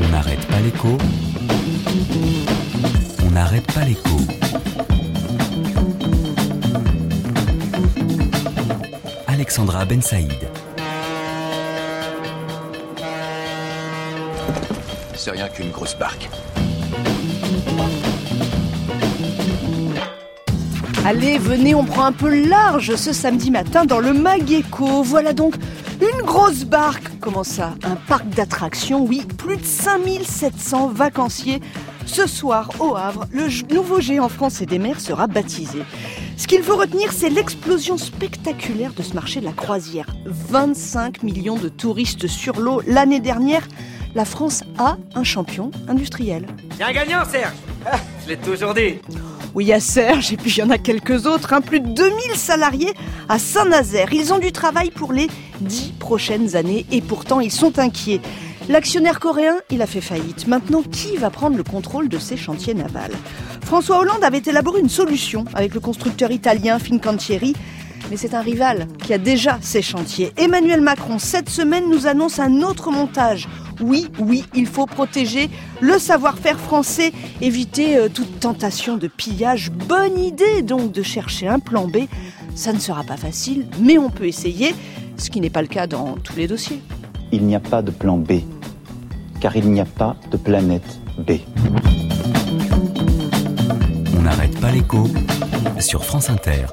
On n'arrête pas l'écho. On n'arrête pas l'écho. Alexandra Ben Saïd. C'est rien qu'une grosse barque. Allez, venez, on prend un peu large ce samedi matin dans le Mageco. Voilà donc une grosse barque. Comment ça Un parc d'attractions, oui. Plus de 5700 vacanciers. Ce soir, au Havre, le nouveau géant français des mers sera baptisé. Ce qu'il faut retenir, c'est l'explosion spectaculaire de ce marché de la croisière. 25 millions de touristes sur l'eau l'année dernière. La France a un champion industriel. C'est un gagnant, Serge ah, Je l'ai toujours dit oui, il y a Serge et puis il y en a quelques autres, hein. plus de 2000 salariés à Saint-Nazaire. Ils ont du travail pour les dix prochaines années et pourtant ils sont inquiets. L'actionnaire coréen, il a fait faillite. Maintenant, qui va prendre le contrôle de ces chantiers navals? François Hollande avait élaboré une solution avec le constructeur italien Fincantieri mais c'est un rival qui a déjà ses chantiers. Emmanuel Macron, cette semaine, nous annonce un autre montage. Oui, oui, il faut protéger le savoir-faire français, éviter euh, toute tentation de pillage. Bonne idée donc de chercher un plan B. Ça ne sera pas facile, mais on peut essayer, ce qui n'est pas le cas dans tous les dossiers. Il n'y a pas de plan B, car il n'y a pas de planète B. On n'arrête pas l'écho sur France Inter.